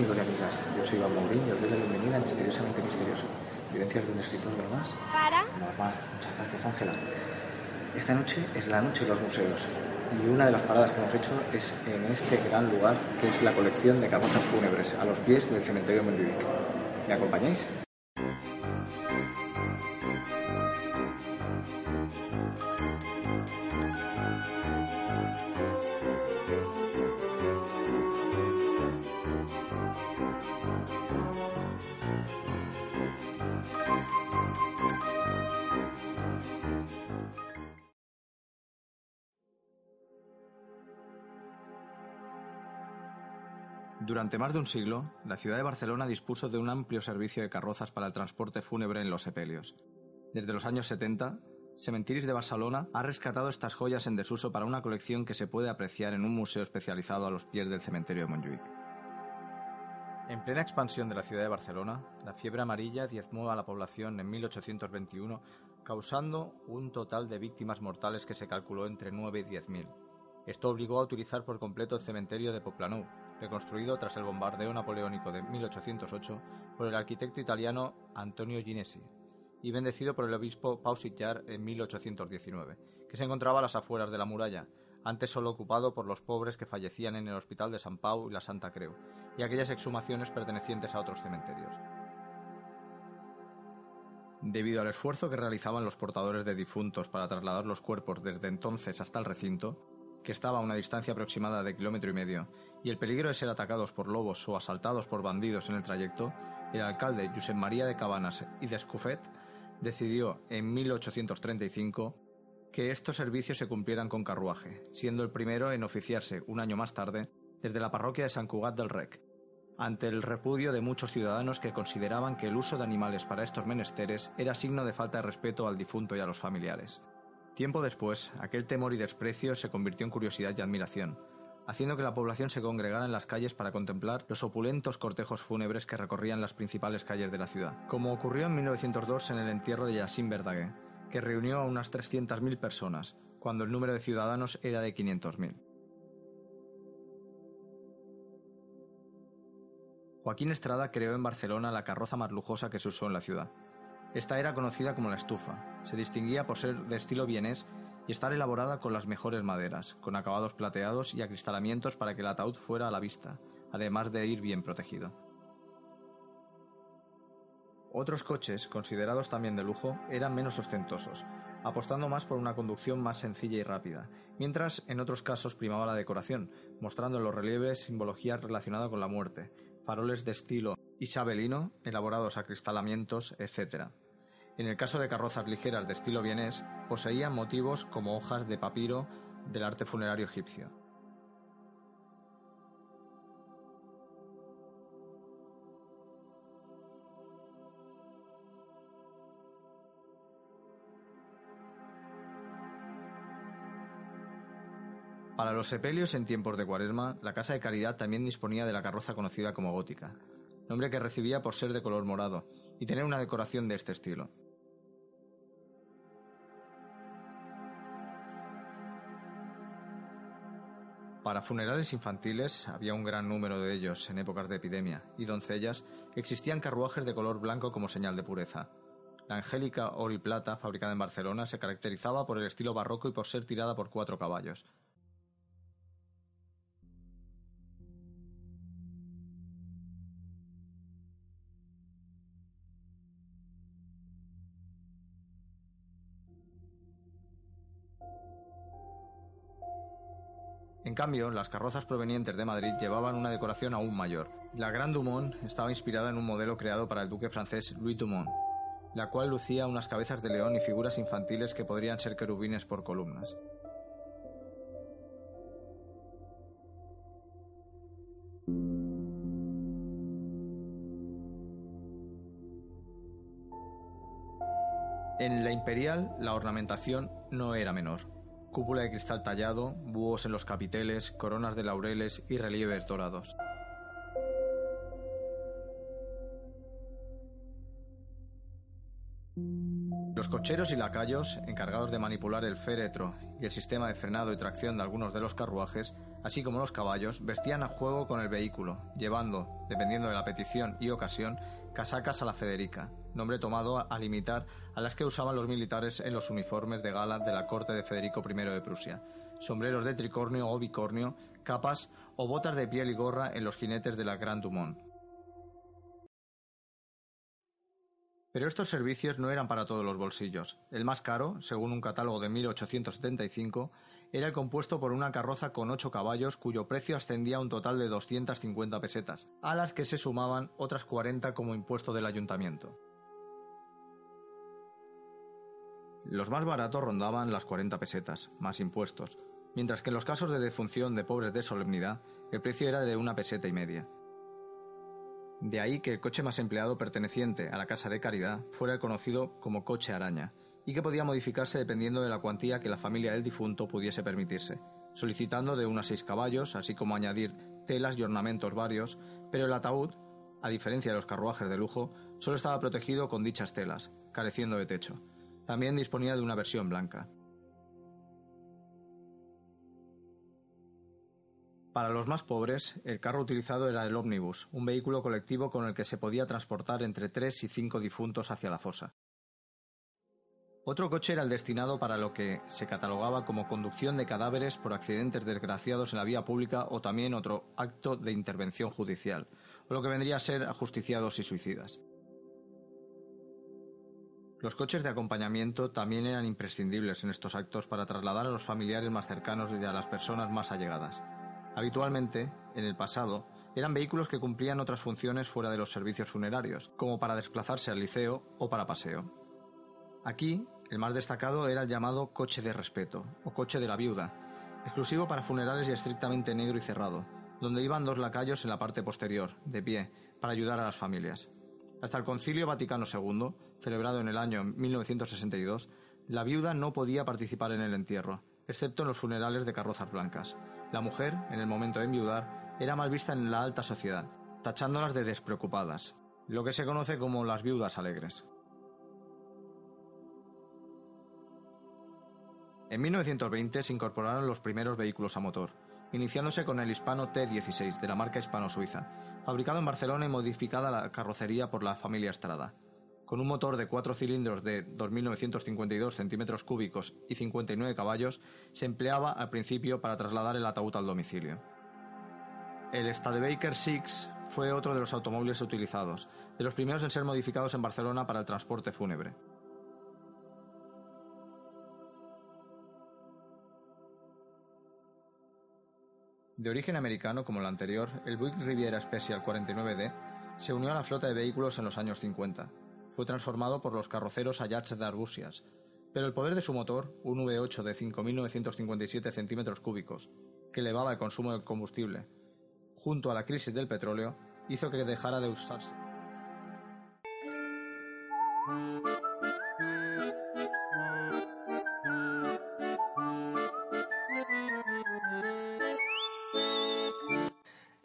amigos y amigas, yo soy Iván Mourín y os doy la bienvenida a Misteriosamente Misterioso. ¿Vivencias de un escritor más? Para. Normal, muchas gracias Ángela. Esta noche es la noche de los museos y una de las paradas que hemos hecho es en este gran lugar que es la colección de carrozas fúnebres a los pies del cementerio Montjuic. ¿Me acompañáis? Durante más de un siglo, la ciudad de Barcelona dispuso de un amplio servicio de carrozas para el transporte fúnebre en los sepelios. Desde los años 70, Cementiris de Barcelona ha rescatado estas joyas en desuso para una colección que se puede apreciar en un museo especializado a los pies del cementerio de Montjuic. En plena expansión de la ciudad de Barcelona, la fiebre amarilla diezmó a la población en 1821, causando un total de víctimas mortales que se calculó entre 9 y 10.000. Esto obligó a utilizar por completo el cementerio de Poplanú, reconstruido tras el bombardeo napoleónico de 1808 por el arquitecto italiano Antonio Ginesi y bendecido por el obispo Pau Sitjar en 1819, que se encontraba a las afueras de la muralla, antes solo ocupado por los pobres que fallecían en el Hospital de San Pau y la Santa Creu, y aquellas exhumaciones pertenecientes a otros cementerios. Debido al esfuerzo que realizaban los portadores de difuntos para trasladar los cuerpos desde entonces hasta el recinto, que estaba a una distancia aproximada de kilómetro y medio, y el peligro de ser atacados por lobos o asaltados por bandidos en el trayecto, el alcalde Josep María de Cabanas y de Escuffet decidió en 1835 que estos servicios se cumplieran con carruaje, siendo el primero en oficiarse un año más tarde desde la parroquia de San Cugat del Rec, ante el repudio de muchos ciudadanos que consideraban que el uso de animales para estos menesteres era signo de falta de respeto al difunto y a los familiares. Tiempo después, aquel temor y desprecio se convirtió en curiosidad y admiración, haciendo que la población se congregara en las calles para contemplar los opulentos cortejos fúnebres que recorrían las principales calles de la ciudad, como ocurrió en 1902 en el entierro de Yassin Verdaguer, que reunió a unas 300.000 personas, cuando el número de ciudadanos era de 500.000. Joaquín Estrada creó en Barcelona la carroza más lujosa que se usó en la ciudad. Esta era conocida como la estufa. Se distinguía por ser de estilo vienés y estar elaborada con las mejores maderas, con acabados plateados y acristalamientos para que el ataúd fuera a la vista, además de ir bien protegido. Otros coches, considerados también de lujo, eran menos ostentosos, apostando más por una conducción más sencilla y rápida, mientras en otros casos primaba la decoración, mostrando en los relieves simbología relacionada con la muerte, faroles de estilo isabelino, elaborados acristalamientos, etc. En el caso de carrozas ligeras de estilo vienés, poseían motivos como hojas de papiro del arte funerario egipcio. Para los sepelios en tiempos de cuaresma, la Casa de Caridad también disponía de la carroza conocida como gótica, nombre que recibía por ser de color morado y tener una decoración de este estilo. Para funerales infantiles había un gran número de ellos en épocas de epidemia, y doncellas existían carruajes de color blanco como señal de pureza. La Angélica Oro y Plata, fabricada en Barcelona, se caracterizaba por el estilo barroco y por ser tirada por cuatro caballos. En cambio, las carrozas provenientes de Madrid llevaban una decoración aún mayor. La Grand Dumont estaba inspirada en un modelo creado para el duque francés Louis Dumont, la cual lucía unas cabezas de león y figuras infantiles que podrían ser querubines por columnas. En la imperial la ornamentación no era menor. Cúpula de cristal tallado, búhos en los capiteles, coronas de laureles y relieves dorados. Los cocheros y lacayos, encargados de manipular el féretro y el sistema de frenado y tracción de algunos de los carruajes, así como los caballos, vestían a juego con el vehículo, llevando, dependiendo de la petición y ocasión, casacas a la Federica, nombre tomado a, limitar a las que usaban los militares en los uniformes de gala de la corte de Federico I de Prusia, sombreros de tricornio o bicornio, capas o botas de piel y gorra en los jinetes de la Grand Dumont. Pero estos servicios no eran para todos los bolsillos. El más caro, según un catálogo de 1875, era el compuesto por una carroza con ocho caballos cuyo precio ascendía a un total de 250 pesetas, a las que se sumaban otras 40 como impuesto del ayuntamiento. Los más baratos rondaban las 40 pesetas, más impuestos, mientras que en los casos de defunción de pobres de solemnidad, el precio era de una peseta y media. De ahí que el coche más empleado perteneciente a la Casa de Caridad fuera el conocido como coche araña, y que podía modificarse dependiendo de la cuantía que la familia del difunto pudiese permitirse, solicitando de unos seis caballos, así como añadir telas y ornamentos varios, pero el ataúd, a diferencia de los carruajes de lujo, solo estaba protegido con dichas telas, careciendo de techo. También disponía de una versión blanca. Para los más pobres, el carro utilizado era el ómnibus, un vehículo colectivo con el que se podía transportar entre tres y cinco difuntos hacia la fosa. Otro coche era el destinado para lo que se catalogaba como conducción de cadáveres por accidentes desgraciados en la vía pública o también otro acto de intervención judicial, o lo que vendría a ser ajusticiados y suicidas. Los coches de acompañamiento también eran imprescindibles en estos actos para trasladar a los familiares más cercanos y a las personas más allegadas. Habitualmente, en el pasado, eran vehículos que cumplían otras funciones fuera de los servicios funerarios, como para desplazarse al liceo o para paseo. Aquí, el más destacado era el llamado coche de respeto, o coche de la viuda, exclusivo para funerales y estrictamente negro y cerrado, donde iban dos lacayos en la parte posterior, de pie, para ayudar a las familias. Hasta el Concilio Vaticano II, celebrado en el año 1962, la viuda no podía participar en el entierro, excepto en los funerales de carrozas blancas. La mujer, en el momento de enviudar, era mal vista en la alta sociedad, tachándolas de despreocupadas, lo que se conoce como las viudas alegres. En 1920 se incorporaron los primeros vehículos a motor, iniciándose con el Hispano T16 de la marca hispano-suiza, fabricado en Barcelona y modificada la carrocería por la familia Estrada con un motor de cuatro cilindros de 2.952 centímetros cúbicos y 59 caballos, se empleaba al principio para trasladar el ataúd al domicilio. El Studebaker 6 fue otro de los automóviles utilizados, de los primeros en ser modificados en Barcelona para el transporte fúnebre. De origen americano como el anterior, el Buick Riviera Special 49D se unió a la flota de vehículos en los años 50 fue transformado por los carroceros Ayats de Arbusias, pero el poder de su motor, un V8 de 5.957 centímetros cúbicos, que elevaba el consumo de combustible, junto a la crisis del petróleo, hizo que dejara de usarse.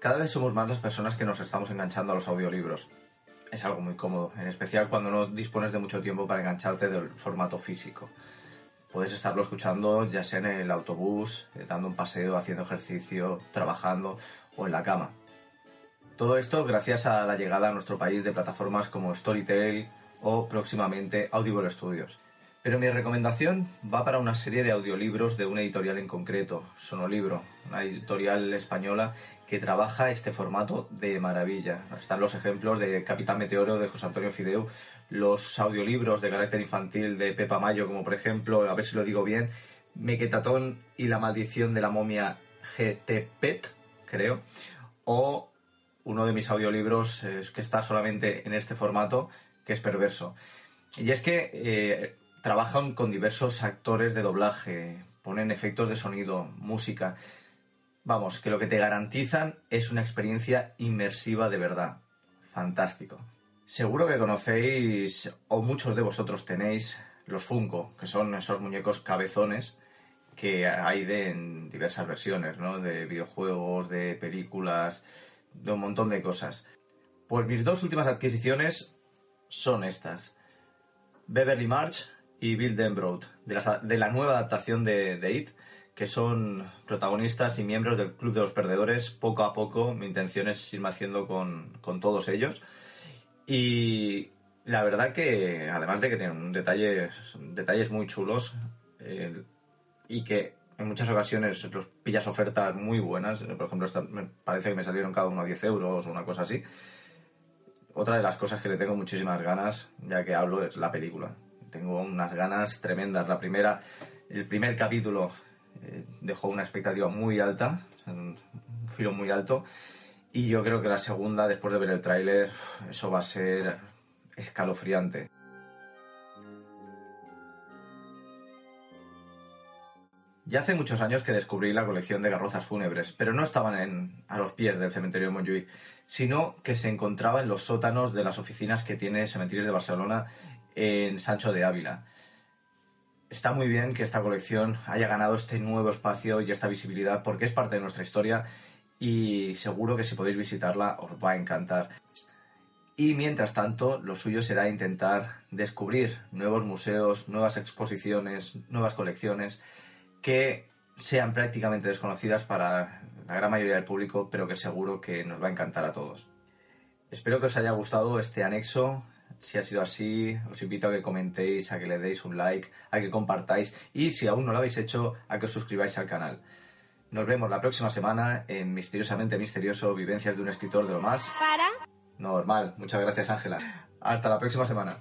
Cada vez somos más las personas que nos estamos enganchando a los audiolibros es algo muy cómodo, en especial cuando no dispones de mucho tiempo para engancharte del formato físico. Puedes estarlo escuchando ya sea en el autobús, eh, dando un paseo, haciendo ejercicio, trabajando o en la cama. Todo esto gracias a la llegada a nuestro país de plataformas como Storytel o próximamente Audible Studios. Pero mi recomendación va para una serie de audiolibros de una editorial en concreto, Sonolibro, una editorial española que trabaja este formato de maravilla. Están los ejemplos de Capitán Meteoro de José Antonio Fideu, los audiolibros de carácter infantil de Pepa Mayo, como por ejemplo, a ver si lo digo bien, Mequetatón y la maldición de la momia GT Pet, creo, o uno de mis audiolibros que está solamente en este formato, que es perverso. Y es que eh, trabajan con diversos actores de doblaje, ponen efectos de sonido, música. Vamos, que lo que te garantizan es una experiencia inmersiva de verdad. Fantástico. Seguro que conocéis, o muchos de vosotros tenéis, los Funko, que son esos muñecos cabezones que hay de en diversas versiones, ¿no? De videojuegos, de películas, de un montón de cosas. Pues mis dos últimas adquisiciones son estas. Beverly March y Bill Denbrough, de la, de la nueva adaptación de, de It, que son protagonistas y miembros del Club de los Perdedores. Poco a poco mi intención es irme haciendo con, con todos ellos. Y la verdad que, además de que tienen detalles, detalles muy chulos eh, y que en muchas ocasiones los pillas ofertas muy buenas, por ejemplo, me parece que me salieron cada uno a 10 euros o una cosa así. Otra de las cosas que le tengo muchísimas ganas, ya que hablo, es la película. Tengo unas ganas tremendas. La primera, el primer capítulo eh, dejó una expectativa muy alta, un filo muy alto. Y yo creo que la segunda, después de ver el tráiler, eso va a ser escalofriante. Ya hace muchos años que descubrí la colección de garrozas fúnebres, pero no estaban a los pies del cementerio de Montjuic, sino que se encontraba en los sótanos de las oficinas que tiene Cementerios de Barcelona en Sancho de Ávila. Está muy bien que esta colección haya ganado este nuevo espacio y esta visibilidad porque es parte de nuestra historia y seguro que si podéis visitarla os va a encantar. Y mientras tanto, lo suyo será intentar descubrir nuevos museos, nuevas exposiciones, nuevas colecciones que sean prácticamente desconocidas para la gran mayoría del público, pero que seguro que nos va a encantar a todos. Espero que os haya gustado este anexo. Si ha sido así, os invito a que comentéis, a que le deis un like, a que compartáis y si aún no lo habéis hecho, a que os suscribáis al canal. Nos vemos la próxima semana en Misteriosamente Misterioso, Vivencias de un escritor de lo más... Para. Normal. Muchas gracias, Ángela. Hasta la próxima semana.